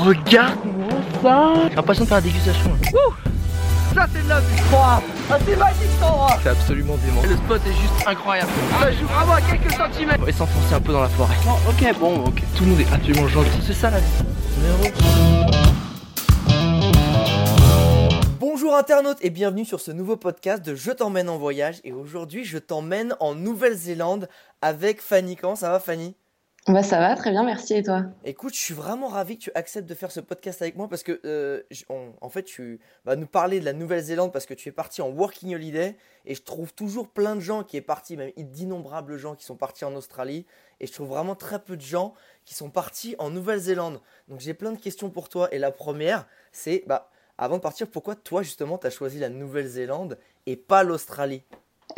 regarde-moi ça J'ai l'impression de faire la dégustation. Ça c'est de la vie Ah c'est magique cet endroit C'est absolument dément. Le spot est juste incroyable. Ça joue vraiment à quelques centimètres On va s'enfoncer un peu dans la forêt. ok, bon, ok. Tout le monde est absolument gentil. C'est ça la vie. Bonjour internautes et bienvenue sur ce nouveau podcast de Je t'emmène en voyage et aujourd'hui je t'emmène en Nouvelle-Zélande avec Fanny. Comment ça va Fanny? Bah ça va, très bien, merci et toi? Écoute, je suis vraiment ravi que tu acceptes de faire ce podcast avec moi parce que euh, en fait tu vas nous parler de la Nouvelle-Zélande parce que tu es parti en working holiday et je trouve toujours plein de gens qui est parti, même d'innombrables gens qui sont partis en Australie et je trouve vraiment très peu de gens qui sont partis en Nouvelle-Zélande. Donc j'ai plein de questions pour toi et la première c'est bah avant de partir pourquoi toi justement tu as choisi la Nouvelle-Zélande et pas l'Australie?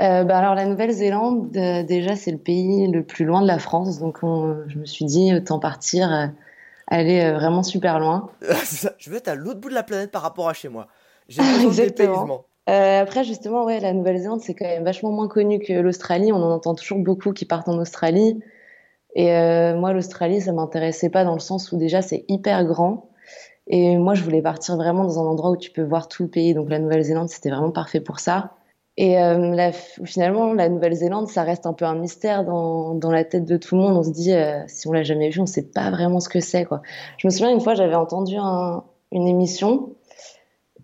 Euh, bah alors la Nouvelle-Zélande, euh, déjà c'est le pays le plus loin de la France, donc on- je me suis dit autant partir, euh, aller vraiment super loin. Ça, Je veux être à l'autre bout de la planète par rapport à chez moi. J'ai Exactement. après justement, ouais, la Nouvelle-Zélande c'est quand même vachement moins connu que l'Australie, on en entend toujours beaucoup qui partent en Australie. Et moi l'Australie ça m'intéressait pas dans le sens où déjà c'est hyper grand. Et moi je voulais partir vraiment dans un endroit où tu peux voir tout le pays, donc la Nouvelle-Zélande c'était vraiment parfait pour ça. Et euh, la- finalement, la Nouvelle-Zélande, ça reste un peu un mystère dans, dans la tête de tout le monde. On se dit, euh, si on l'a jamais vu, on sait pas vraiment ce que c'est, quoi. Je me souviens une fois, j'avais entendu un- une émission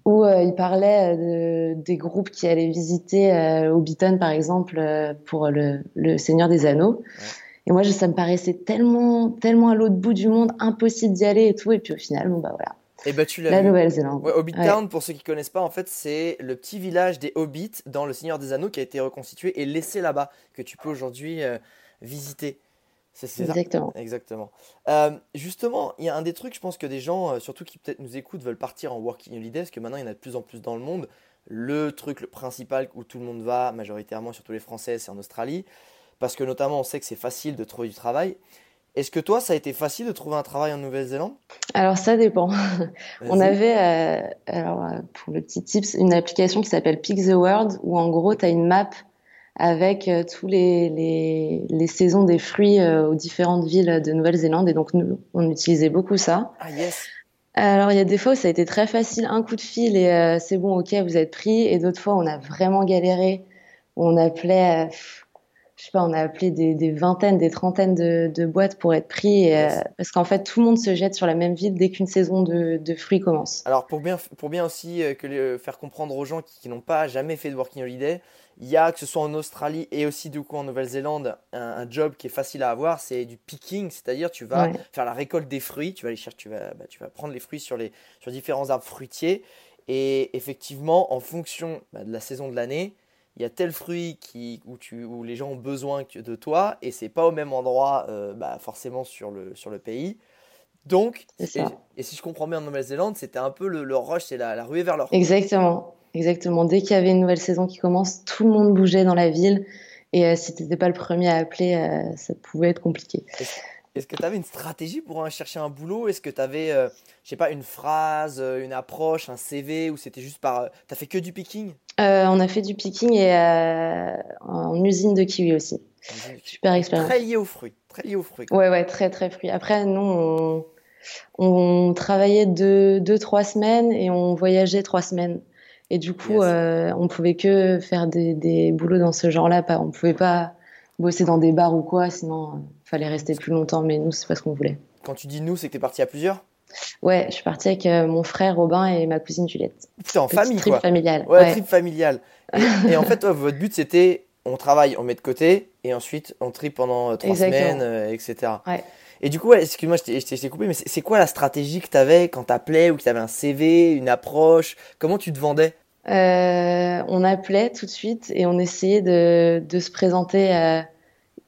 où euh, il parlait de, des groupes qui allaient visiter euh, Hobbiton, par exemple, euh, pour le, le Seigneur des Anneaux. Et moi, je- ça me paraissait tellement, tellement à l'autre bout du monde, impossible d'y aller et tout. Et puis au final, bon, bah voilà, Et bah tu l'as la. Nouvelle-Zélande. Ouais, Hobbit Ouais. Town, pour ceux qui connaissent pas, en fait, c'est le petit village des Hobbits dans Le Seigneur des Anneaux qui a été reconstitué et laissé là-bas, que tu peux aujourd'hui euh, visiter. C'est c'est ça Exactement. Exactement. Euh, justement, il y a un des trucs, je pense que des gens, euh, surtout qui peut-être nous écoutent, veulent partir en working holiday, parce que maintenant il y en a de plus en plus dans le monde. Le truc, le principal où tout le monde va, majoritairement, surtout les Français, c'est en Australie. Parce que notamment, on sait que c'est facile de trouver du travail. Est-ce que toi, ça a été facile de trouver un travail en Nouvelle-Zélande? Alors ça dépend. On avait, euh, alors euh, pour le petit tips, une application qui s'appelle Pick the World où en gros tu as une map avec euh, tous les, les, les saisons des fruits euh, aux différentes villes de Nouvelle-Zélande et donc nous on utilisait beaucoup ça. Ah yes Alors il y a des fois où ça a été très facile, un coup de fil et euh, c'est bon, ok, vous êtes pris et d'autres fois on a vraiment galéré. On appelait, je sais pas, on a appelé des, des vingtaines, des trentaines de, de boîtes pour être pris et, euh, parce qu'en fait tout le monde se jette sur la même ville dès qu'une saison de, de fruits commence. Alors pour bien, pour bien aussi euh, que les- faire comprendre aux gens qui, qui n'ont pas jamais fait de working holiday, il y a que ce soit en Australie et aussi du coup en Nouvelle-Zélande un, un job qui est facile à avoir, c'est du picking, c'est-à-dire tu vas Ouais. faire la récolte des fruits, tu vas aller chercher, tu vas, bah, tu vas prendre les fruits sur les sur différents arbres fruitiers et effectivement en fonction bah, de la saison de l'année, il y a tel fruit qui, où, tu, où les gens ont besoin que- de toi et c'est pas au même endroit euh, bah, forcément sur le, sur le pays. Donc, et si je comprends bien en Nouvelle-Zélande, c'était un peu le, le rush, c'est la, la ruée vers l'or. Exactement, exactement. Dès qu'il y avait une nouvelle saison qui commence, tout le monde bougeait dans la ville. Et euh, si tu n'étais pas le premier à appeler, euh, ça pouvait être compliqué. Est-ce que tu avais une stratégie pour chercher un boulot? Est-ce que tu avais, euh, je sais pas, une phrase, euh, une approche, un CV ou c'était juste par. euh, T'as fait que du picking? Euh, on a fait du picking et en usine de kiwi aussi. Super expérience. Très lié aux fruits. Très lié aux fruits. Ouais, ouais, très, très fruit. Après, nous, on, on travaillait deux, deux, trois semaines et on voyageait trois semaines. Et du coup, Yes. on pouvait que faire des, des boulots dans ce genre-là. On pouvait pas bosser dans des bars ou quoi, sinon, euh, fallait rester plus longtemps. Mais nous, c'est pas ce qu'on voulait. Quand tu dis nous, c'est que t'es parti à plusieurs? Ouais, je suis partie avec euh, mon frère Robin et ma cousine Juliette. Putain, en famille trip quoi. familiale. Ouais, Ouais. trip familial. Et, et en fait, toi, votre but c'était on travaille, on met de côté et ensuite on trip pendant euh, trois Exactement. semaines, euh, etc. Ouais. Et du coup, ouais, excuse-moi, je t'ai- coupé, mais c'est quoi la stratégie que t'avais quand t'appelais ou que t'avais un CV, une approche? Comment tu te vendais? On appelait tout de suite et on essayait de, de se présenter euh,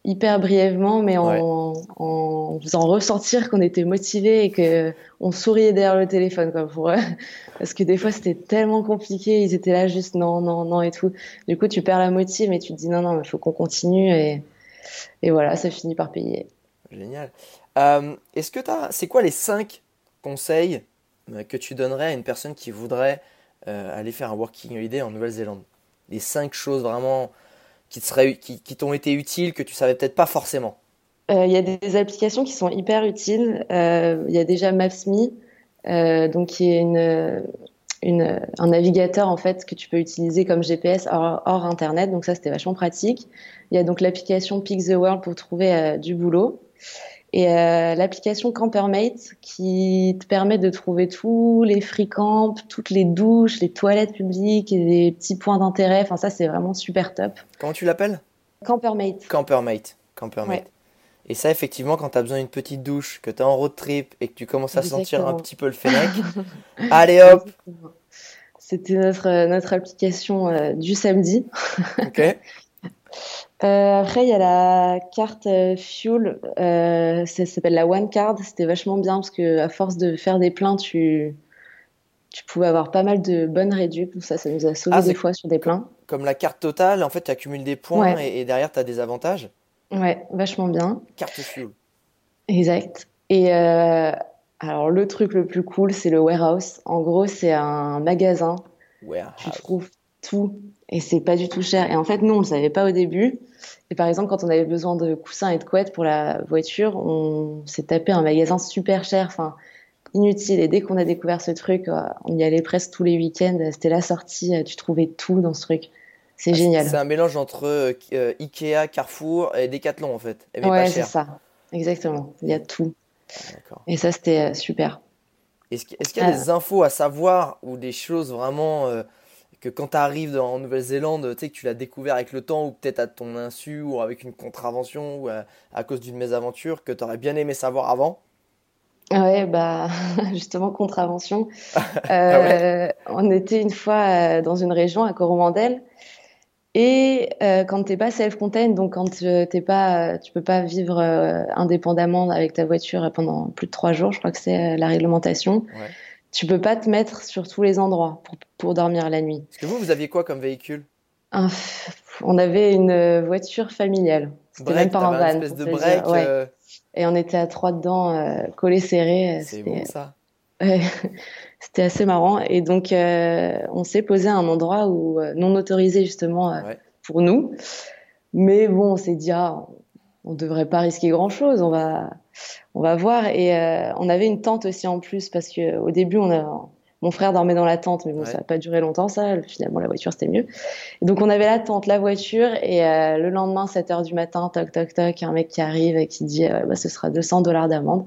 hyper brièvement, mais en, en faisant ressentir qu'on était motivé et que on souriait derrière le téléphone, quoi, pour eux. Parce que des fois, c'était tellement compliqué, ils étaient là juste non, non, non et tout. Du coup, tu perds la motive, mais tu te dis non, non, il faut qu'on continue et, et voilà, ça finit par payer. Génial. Euh, Est-ce que t'as, c'est quoi les cinq conseils euh, que tu donnerais à une personne qui voudrait euh, aller faire un working holiday en Nouvelle-Zélande Les cinq choses vraiment qui seraient, qui, qui t'ont été utiles que tu savais peut-être pas forcément. Euh, Il y a des applications qui sont hyper utiles. Euh, Il y a déjà Maps.me donc qui est une, un navigateur en fait que tu peux utiliser comme GPS hors, hors internet. Donc ça c'était vachement pratique. Il y a donc l'application Pick the World pour trouver du boulot. Et euh, l'application Campermate qui te permet de trouver tous les free camps, toutes les douches, les toilettes publiques et des petits points d'intérêt. Enfin, ça, c'est vraiment super top. Comment tu l'appelles? Campermate. Campermate. Campermate. Et ça, effectivement, quand tu as besoin d'une petite douche, que tu es en road trip et que tu commences à sentir un petit peu le fennec, allez hop C'était notre, notre application euh, du samedi. ok. Euh, après, il y a la carte euh, Fuel, euh, ça s'appelle la One Card. C'était vachement bien parce que à force de faire des pleins, tu, tu pouvais avoir pas mal de bonnes réductions. Ça, ça nous a sauvé ah, des fois sur des pleins. Comme la carte totale, en fait, tu accumules des points et, derrière, tu as des avantages. Ouais, vachement bien. Carte Fuel. Exact. Et alors, le truc le plus cool, c'est le warehouse. En gros, c'est un magasin. Warehouse. Tu trouves tout et c'est pas du tout cher. Et en fait, nous, on le savait pas au début. Et par exemple, quand on avait besoin de coussins et de couettes pour la voiture, on s'est tapé un magasin super cher, enfin inutile. Et dès qu'on a découvert ce truc, euh, on y allait presque tous les week-ends. C'était la sortie, euh, tu trouvais tout dans ce truc. C'est ah, génial. C'est un mélange entre euh, Ikea, Carrefour et Decathlon en fait. ouais, c'est ça. Exactement. Il y a tout. Et ça, c'était super. Est-ce qu'il y a des infos à savoir ou des choses vraiment que quand tu arrives en Nouvelle-Zélande, tu sais que tu l'as découvert avec le temps ou peut-être à ton insu ou avec une contravention ou à, cause d'une mésaventure que tu aurais bien aimé savoir avant? Ouais, bah justement contravention. Ah euh, on était une fois euh, dans une région à Coromandel et euh, quand t'es pas self-contained, donc quand t'es pas, tu peux pas vivre indépendamment avec ta voiture pendant plus de trois jours, je crois que c'est la réglementation. Ouais tu peux pas te mettre sur tous les endroits pour, pour dormir la nuit. Parce que vous, vous aviez quoi comme véhicule? On avait une voiture familiale. C'était même pas un van. Une espèce de break. Euh, Et on était à trois dedans, euh, collés serrés. C'est bon ça. C'était assez marrant. Et donc, euh, on s'est posé à un endroit où non autorisé justement pour nous. Mais bon, on s'est dit, ah, on devrait pas risquer grand chose. On va, on va voir. Et euh, on avait une tente aussi en plus parce que au début, on a, mon frère dormait dans la tente, mais bon, ça n'a pas duré longtemps, ça. Finalement, la voiture, c'était mieux. Et donc, on avait la tente, la voiture, et euh, le lendemain, 7 h du matin, toc, toc, toc, un mec qui arrive et qui dit, euh, bah, ce sera 200 dollars d'amende.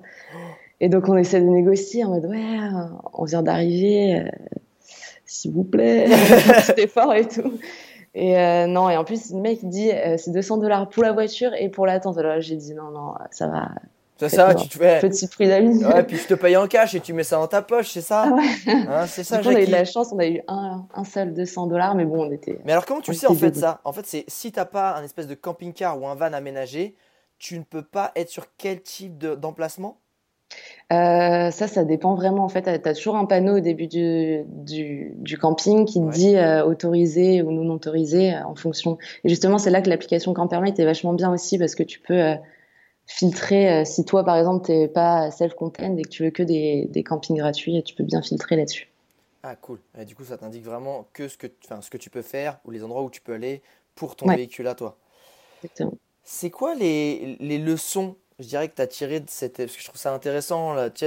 Et donc, on essaie de négocier en mode, ouais, on vient d'arriver, s'il vous plaît, petit effort et tout. Et non, et en plus, le mec dit, c'est 200 dollars pour la voiture et pour la tente. Alors, j'ai dit, non, non, ça va, c'est ça, tu te fais. Petit prix d'amis. Ouais, puis je te paye en cash et tu mets ça dans ta poche, c'est ça ah ouais. hein, C'est ça, On a eu de la chance, on a eu un, un seul 200 dollars, mais bon, on était. Mais alors, comment tu sais en fait ça? En fait, c'est si t'as pas un espèce de camping-car ou un van aménagé, tu ne peux pas être sur quel type d'emplacement? Euh, ça, ça dépend vraiment. En fait, tu as toujours un panneau au début du, du, du camping qui te dit euh, autorisé ou non autorisé euh, en fonction. Et justement, c'est là que l'application Campermate est vachement bien aussi parce que tu peux filtrer. Euh, si toi, par exemple, t'es pas self-contained et que tu veux que des, des campings gratuits, tu peux bien filtrer là-dessus. Ah cool. Et du coup, ça t'indique vraiment que ce que, ce que tu peux faire ou les endroits où tu peux aller pour ton véhicule à toi. Exactement. C'est quoi les, les, leçons, je dirais, que tu as tirées de cette... Parce que je trouve ça intéressant, là, tu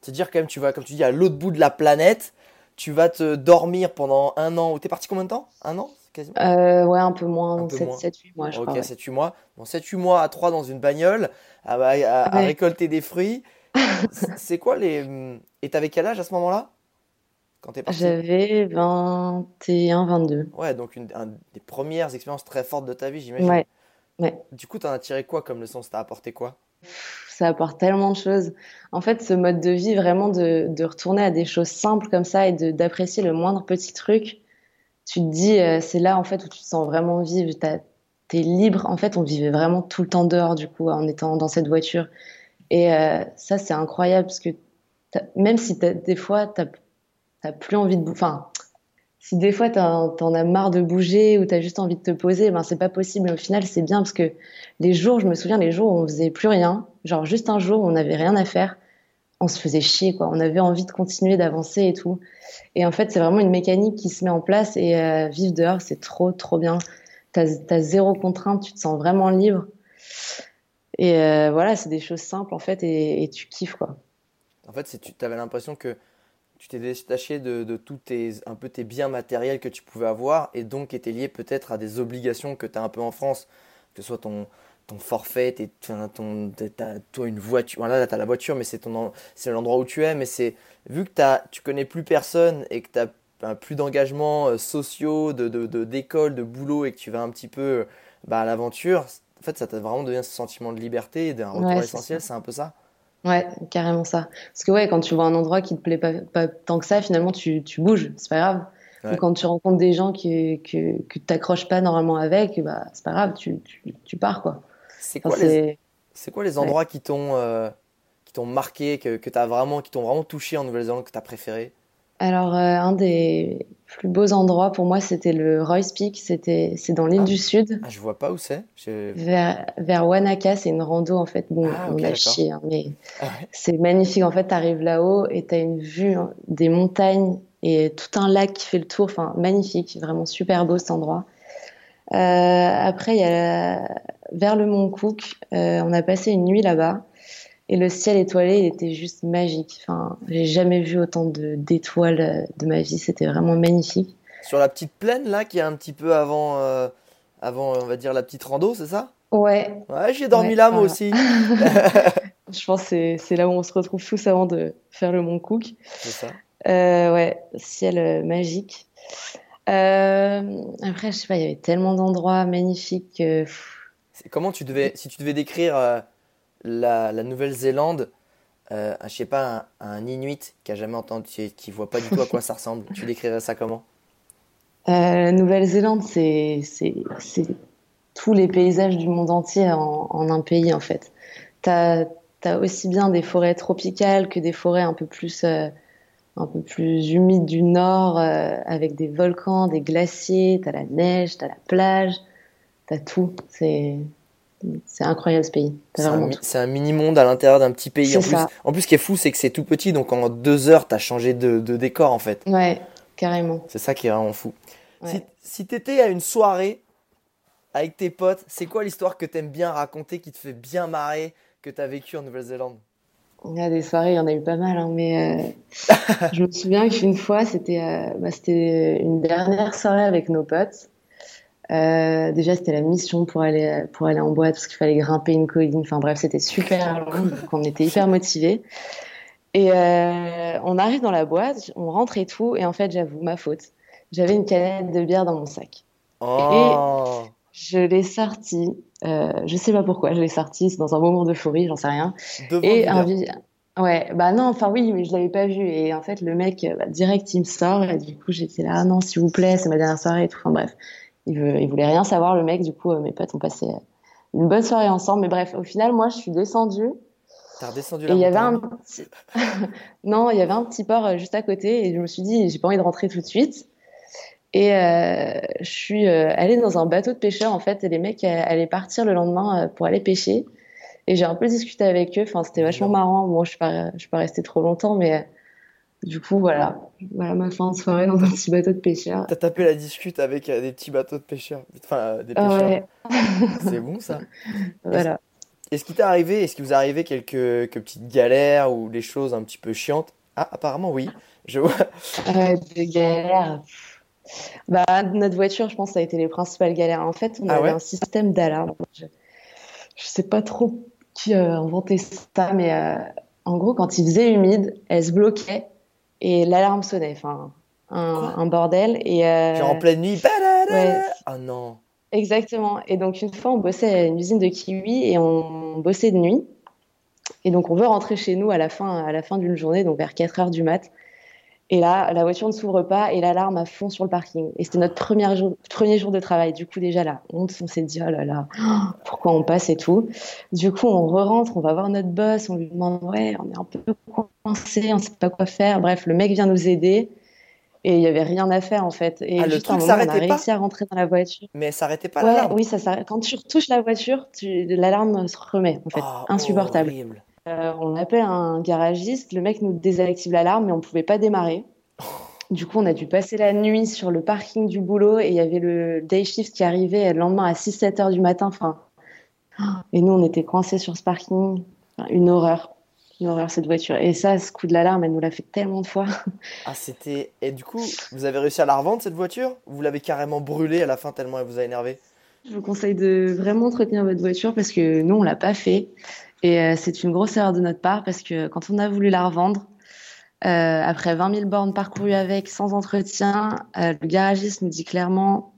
te dire quand même, tu vas, comme tu dis, à l'autre bout de la planète, tu vas te dormir pendant un an. T'es parti combien de temps? Un an? Euh, ouais, un peu moins, 7-8 mois, je crois. Ok, 7-8 mois. Bon, 7-8 mois à 3 dans une bagnole, à, récolter des fruits. c'est quoi les. Et t'avais quel âge à ce moment-là? Quand t'es parti? J'avais 21, 22. Ouais, donc une, des premières expériences très fortes de ta vie, j'imagine. Ouais. ouais. Du coup, t'en as tiré quoi comme leçon? Ça t'a apporté quoi? Ça apporte tellement de choses. En fait, ce mode de vie, vraiment de, de retourner à des choses simples comme ça et d'apprécier le moindre petit truc, tu te dis, euh, c'est là en fait où tu te sens vraiment vivre. Tu es libre. En fait, on vivait vraiment tout le temps dehors du coup en étant dans cette voiture. Et euh, ça, c'est incroyable parce que même si des fois, tu n'as plus envie de. Enfin, si des fois, tu en as marre de bouger ou tu as juste envie de te poser, ben, c'est pas possible. Mais au final, c'est bien parce que les jours, je me souviens, les jours où on faisait plus rien, genre juste un jour où on n'avait rien à faire, on se faisait chier, quoi. On avait envie de continuer d'avancer et tout. Et en fait, c'est vraiment une mécanique qui se met en place et euh, vivre dehors, c'est trop, trop bien. Tu as, zéro contrainte, tu te sens vraiment libre. Et euh, voilà, c'est des choses simples en fait et, tu kiffes quoi. fait, c'est tu avais l'impression que tu t'es détaché de, tous tes, un peu tes biens matériels que tu pouvais avoir et donc étaient liés peut-être à des obligations que tu as un peu en France, que ce soit ton, ton forfait, tes, ton, toi une voiture, voilà, là tu as la voiture, mais c'est ton, c'est l'endroit où tu es, mais c'est, vu que as, tu connais plus personne et que tu as plus d'engagements euh, sociaux, de, de, d'école, de, boulot et que tu vas un petit peu bah, à l'aventure, en fait ça t'a vraiment donné ce sentiment de liberté et d'un retour essentiel, c'est un peu ça? Ouais, carrément ça. Parce que ouais, quand tu vois un endroit qui te plaît pas, pas tant que ça, finalement tu, tu bouges, c'est pas grave. Ou quand tu rencontres des gens que, que, que tu t'accroches pas normalement avec, bah, c'est pas grave, tu, tu, tu pars quoi. C'est quoi, les... quoi les endroits qui t'ont euh, qui t'ont marqué, que, que as vraiment, qui t'ont vraiment touché en Nouvelle-Zélande, que tu as préféré? Alors, euh, un des plus beaux endroits pour moi, c'était le Royce Peak. C'était, c'est dans l'île ah. du Sud. Ah, je vois pas où c'est. Vers, vers Wanaka, c'est une rando en fait. Bon, ah, on a chié, hein, mais ah c'est magnifique. En fait, tu arrives là-haut et tu as une vue hein, des montagnes et tout un lac qui fait le tour. Enfin, magnifique, vraiment super beau cet endroit. Euh, après, il y a vers le Mont Cook. Euh, on a passé une nuit là-bas et le ciel étoilé il était juste magique. Enfin, j'ai jamais vu autant de d'étoiles euh, de ma vie. C'était vraiment magnifique. Sur la petite plaine là, qui est un petit peu avant, avant, on va dire la petite rando, c'est ça? Ouais. Ouais, j'ai dormi là moi aussi. Je pense que c'est là où on se retrouve tous avant de faire le Mont Cook. C'est ça. ouais, ciel magique. Euh, après, je sais pas, il y avait tellement d'endroits magnifiques. Comment tu devais, si tu devais décrire euh, la, la Nouvelle-Zélande, euh, je sais pas, un, Inuit qui a jamais entendu, qui voit pas du tout à quoi ça ressemble, tu décrirais ça comment? Euh, La Nouvelle-Zélande, c'est tous les paysages du monde entier en, en un pays en fait. Tu as, as, aussi bien des forêts tropicales que des forêts un peu plus un peu plus humide du nord, euh, avec des volcans, des glaciers, t'as la neige, t'as la plage, t'as tout. C'est c'est incroyable ce pays. C'est un, mini-monde à l'intérieur d'un petit pays. En plus, en plus, ce qui est fou, c'est que c'est tout petit, donc en deux heures, t'as changé de, de, décor en fait. Ouais, carrément. C'est ça qui est vraiment fou. Si, si t'étais à une soirée avec tes potes, c'est quoi l'histoire que t'aimes bien raconter, qui te fait bien marrer, que t'as vécu en Nouvelle-Zélande? Il y a des soirées, il y en a eu pas mal, hein, mais euh, je me souviens qu'une fois, c'était euh, bah, c'était une dernière soirée avec nos potes. Euh, déjà, c'était la mission pour aller, pour aller en boîte parce qu'il fallait grimper une colline. Enfin bref, c'était super long, donc on était hyper motivés. Et on arrive dans la boîte, on rentre et tout, et en fait, j'avoue, ma faute. J'avais une canette de bière dans mon sac. Oh. Et je l'ai sortie euh, je sais pas pourquoi, je l'ai sorti, c'est dans un moment d'euphorie, j'en sais rien. et un Ouais, bah non, enfin oui, mais je l'avais pas vu. Et en fait, le mec, bah, direct, il me sort. Et du coup, j'étais là, ah non, s'il vous plaît, c'est ma dernière soirée et tout. Enfin bref, il, veut, il voulait rien savoir, le mec. Du coup, euh, mes potes ont passé une bonne soirée ensemble. Mais bref, au final, moi, je suis descue. T'as redescendu et il y avait un non, il y avait un petit port euh, juste à côté. Et je me suis dit, j'ai pas envie de rentrer tout de suite. Et euh, je suis allée dans un bateau de pêcheurs en fait, et les mecs allaient partir le lendemain pour aller pêcher. Et j'ai un peu discuté avec eux. Enfin, c'était vachement marrant. Bon, je suis pas, je suis pas restée trop longtemps, mais du coup, voilà, voilà ma fin de soirée dans un petit bateau de pêcheurs. T'as tapé la discute avec des petits bateaux de pêcheurs, enfin des pêcheurs. Ouais. C'est bon ça. voilà. Est-ce qu'il t'est arrivé, est-ce qu'il vous est arrivé quelques, quelques, petites galères ou des choses un petit peu chiantes? Ah, apparemment oui. Je vois. des galères. Bah, notre voiture, je pense, ça a été les principales galères. En fait, on ah avait un système d'alarme. Je, je sais pas trop qui a inventé ça, mais euh, en gros, quand il faisait humide, elle se bloquait et l'alarme sonnait. Enfin, un, bordel. Et, euh, Genre en pleine nuit. Ouais. Oh non. Exactement. Et donc, une fois, on bossait à une usine de kiwi et on bossait de nuit. Et donc, on veut rentrer chez nous à la fin, à la fin d'une journée, donc vers 4 heures du mat'. Et là, la voiture ne s'ouvre pas et l'alarme à fond sur le parking. Et c'était notre premier jour, premier jour de travail. Du coup, déjà là, on, s'est dit, oh là là, pourquoi on passe et tout. Du coup, on re-rentre, on va voir notre boss, on lui demande, ouais, on est un peu coincé, on ne sait pas quoi faire. Bref, le mec vient nous aider. Et il n'y avait rien à faire en fait. Et ah, juste un moment, on a réussi à rentrer dans la voiture. Mais ça s'arrêtait pas ouais, Oui, ça s'arrête. Quand tu touches la voiture, l'alarme se remet en fait. Oh, Insupportable. Horrible. Euh, on appelle un garagiste, le mec nous désactive l'alarme, mais on pouvait pas démarrer. Du coup, on a dû passer la nuit sur le parking du boulot et il y avait le day shift qui arrivait le lendemain à 6-7 heures du matin. Enfin, et nous, on était coincés sur ce parking. une horreur. une horreur cette voiture. Et ça, ce coup de l'alarme, elle nous l'a fait tellement de fois. Ah, c'était. Et du coup, vous avez réussi à la revendre cette voiture? Ou vous l'avez carrément brûlée à la fin tellement elle vous a énervé? Je vous conseille de vraiment entretenir votre voiture parce que nous, on l'a pas fait. Et euh, c'est une grosse erreur de notre part parce que quand on a voulu la revendre, euh, après 20 000 bornes parcourues avec, sans entretien, euh, le garagiste nous dit clairement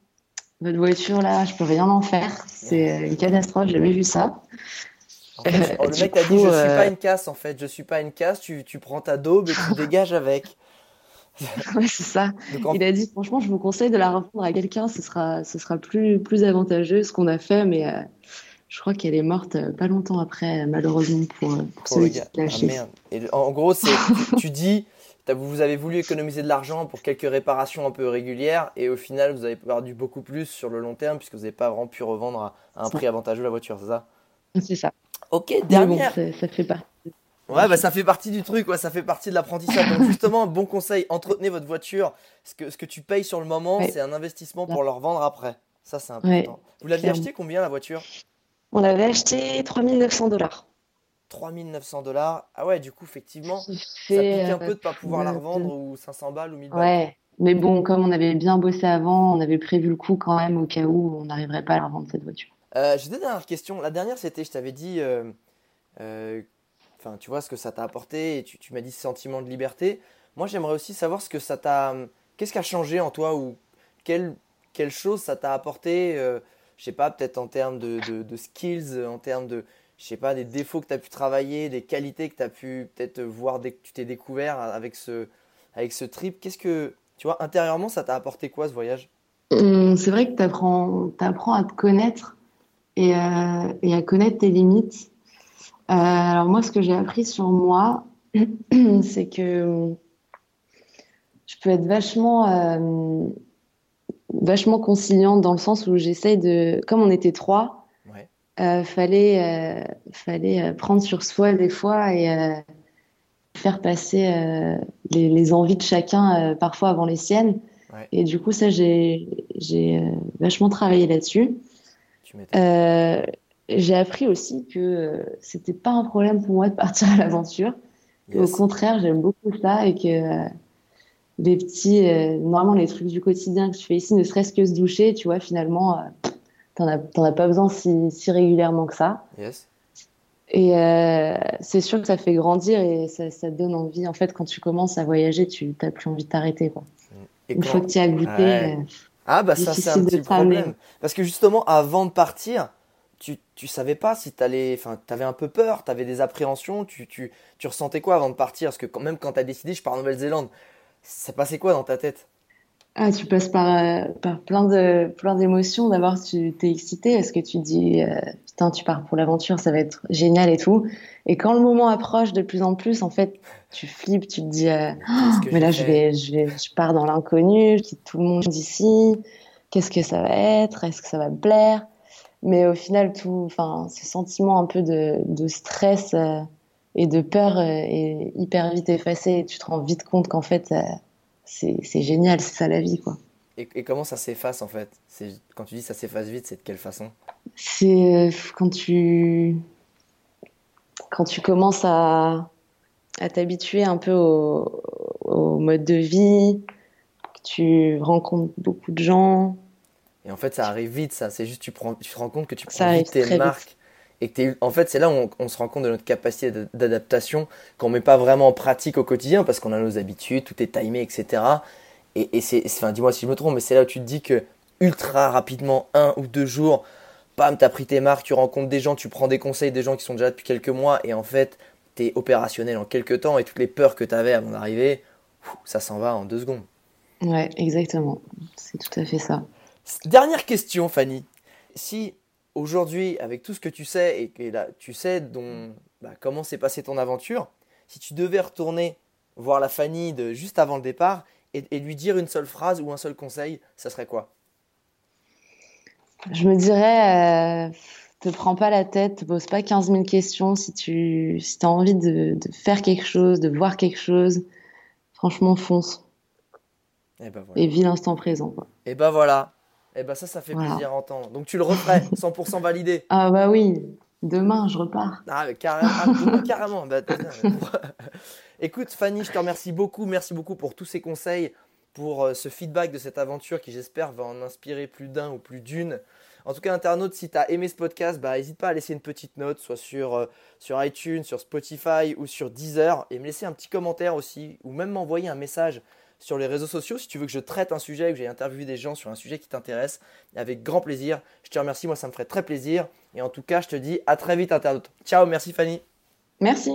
Votre voiture là, je peux rien en faire. C'est une catastrophe, j'ai jamais vu ça. En fait, Euh, le mec t'a dit Je suis euh, pas une casse en fait, je suis pas une casse, tu, tu prends ta daube et tu dégages avec. ouais, c'est ça. En- Il a dit Franchement, je vous conseille de la revendre à quelqu'un, ce sera, ce sera plus, plus avantageux ce qu'on a fait, mais je crois qu'elle est morte euh, pas longtemps après, euh, malheureusement, pour, euh, pour pour le celui qui Ah, merde. Et en gros, c'est, tu, dis vous avez voulu économiser de l'argent pour quelques réparations un peu régulières et au final, vous avez perdu beaucoup plus sur le long terme puisque vous n'avez pas vraiment pu revendre à, à un prix avantageux la voiture, c'est ça? C'est ça. Ok, bon, dernière. ça, ça fait pas. Ouais, bah ça fait partie du truc, ouais, ça fait partie de l'apprentissage. Donc justement, bon conseil, entretenez votre voiture. Ce que, ce que tu payes sur le moment, Ouais. c'est un investissement pour le revendre après. Ça, c'est important. Ouais, Vous l'aviez acheté combien la voiture? On l'avait acheté 3900 dollars. 3900 dollars. Ah ouais, du coup, effectivement, Ça pique un peu de pas pouvoir la euh, revendre ou 500 balles ou 1000 balles. Ouais, mais bon, comme on avait bien bossé avant, on avait prévu le coup quand même au cas où on n'arriverait pas à la revendre cette voiture. Euh, J'ai deux dernières questions. La dernière, c'était, je t'avais dit, euh, euh, enfin, tu vois, ce que ça t'a apporté et tu, tu m'as dit ce sentiment de liberté. Moi, j'aimerais aussi savoir ce que ça t'a. Qu'est-ce qui a changé en toi ou quelle, quelle chose ça t'a apporté, euh, je sais pas, peut-être en termes de, de, skills, en termes de, je sais pas, des défauts que tu as pu travailler, des qualités que tu as pu peut-être voir dès que tu t'es découvert avec ce, avec ce trip. Qu'est-ce que, tu vois, intérieurement, ça t'a apporté quoi ce voyage? Hum, C'est vrai que tu apprends, à te connaître et, euh, et à connaître tes limites. Euh, alors moi, ce que j'ai appris sur moi, c'est que je peux être vachement, euh, vachement conciliante dans le sens où j'essaye de, comme on était trois, Ouais. euh, fallait, euh, fallait euh, prendre sur soi des fois et euh, faire passer les, les envies de chacun parfois avant les siennes. Ouais. Et du coup, ça, j'ai, j'ai vachement travaillé là-dessus. J'ai appris aussi que c'était pas un problème pour moi de partir à l'aventure. Au Yes. contraire, j'aime beaucoup ça et que euh, petits, euh, normalement les trucs du quotidien que tu fais ici, ne serait-ce que se doucher, tu vois, finalement, euh, t'en as, as pas besoin si, si régulièrement que ça. Yes. Et euh, c'est sûr que ça fait grandir et ça, ça te donne envie. En fait, quand tu commences à voyager, tu t'as plus envie de t'arrêter, Une quand- fois que tu as goûté, Ouais. euh, Ah bah ça c'est un petit problème. Parce que justement avant de partir, tu, tu savais pas si t'allais, enfin t'avais un peu peur, t'avais des appréhensions, tu, tu, tu ressentais quoi avant de partir? Parce que quand même quand t'as décidé je pars en Nouvelle-Zélande, ça passait quoi dans ta tête? Ah, tu passes par, euh, par plein de, plein d'émotions. D'abord, tu t'es excité parce que tu dis, euh, putain, tu pars pour l'aventure, ça va être génial et tout. Et quand le moment approche de plus en plus, en fait, tu flippes, tu te dis, euh, mais là, j'ai je vais, je vais, je pars dans l'inconnu, je quitte tout le monde d'ici. Qu'est-ce que ça va être? Est-ce que ça va me plaire? Mais au final, tout, enfin, ce sentiment un peu de, de stress et de peur euh, est hyper vite effacé. Et tu te rends vite compte qu'en fait, euh, c'est, génial, c'est ça la vie, quoi. et, et comment ça s'efface en fait? Quand tu dis ça s'efface vite, c'est de quelle façon? C'est euh, quand tu quand tu commences à, à t'habituer un peu au, au mode de vie, que tu rencontres beaucoup de gens. Et en fait ça arrive vite ça, c'est juste tu, prends, tu te rends compte que tu prends vite tes vite. Et que en fait c'est là où on, on se rend compte de notre capacité d'adaptation qu'on met pas vraiment en pratique au quotidien parce qu'on a nos habitudes, tout est timé, etc. Et, et c'est, enfin, dis-moi si je me trompe, mais c'est là où tu te dis que ultra rapidement, un ou deux jours, bam, t'as pris tes marques, tu rencontres des gens, tu prends des conseils des gens qui sont déjà depuis quelques mois, et en fait, t'es opérationnel en quelques temps, et toutes les peurs que t'avais avant d'arriver, ça s'en va en deux secondes. Ouais, exactement. C'est tout à fait ça. Dernière question, Fanny. Si aujourd'hui, avec tout ce que tu sais, et que là, tu sais dont, bah, comment s'est passée ton aventure, si tu devais retourner voir la Fanny de juste avant le départ et, et lui dire une seule phrase ou un seul conseil, ça serait quoi? Je me dirais, euh, te prends pas la tête, te pose pas 15 000 questions si tu si as envie de, de faire quelque chose, de voir quelque chose. Franchement, fonce Et ben voilà. et vis l'instant présent. Quoi. Et ben voilà. Et ben ça, ça fait Voilà. plaisir à entendre. Donc tu le referais, 100% validé. Ah bah oui, Demain, je repars. Ah, carrément. carrément. Bah, Écoute, Fanny, je te remercie beaucoup. Merci beaucoup pour tous ces conseils, pour euh, ce feedback de cette aventure qui, j'espère, va en inspirer plus d'un ou plus d'une. En tout cas, internaute, si tu as aimé ce podcast, bah, n'hésite pas à laisser une petite note, soit sur, euh, sur iTunes, sur Spotify ou sur Deezer, et me laisser un petit commentaire aussi, ou même m'envoyer un message sur les réseaux sociaux si tu veux que je traite un sujet, que j'ai interviewé des gens sur un sujet qui t'intéresse. Avec grand plaisir. Je te remercie, moi ça me ferait très plaisir. Et en tout cas, je te dis à très vite, internaute. Ciao, merci Fanny. Merci.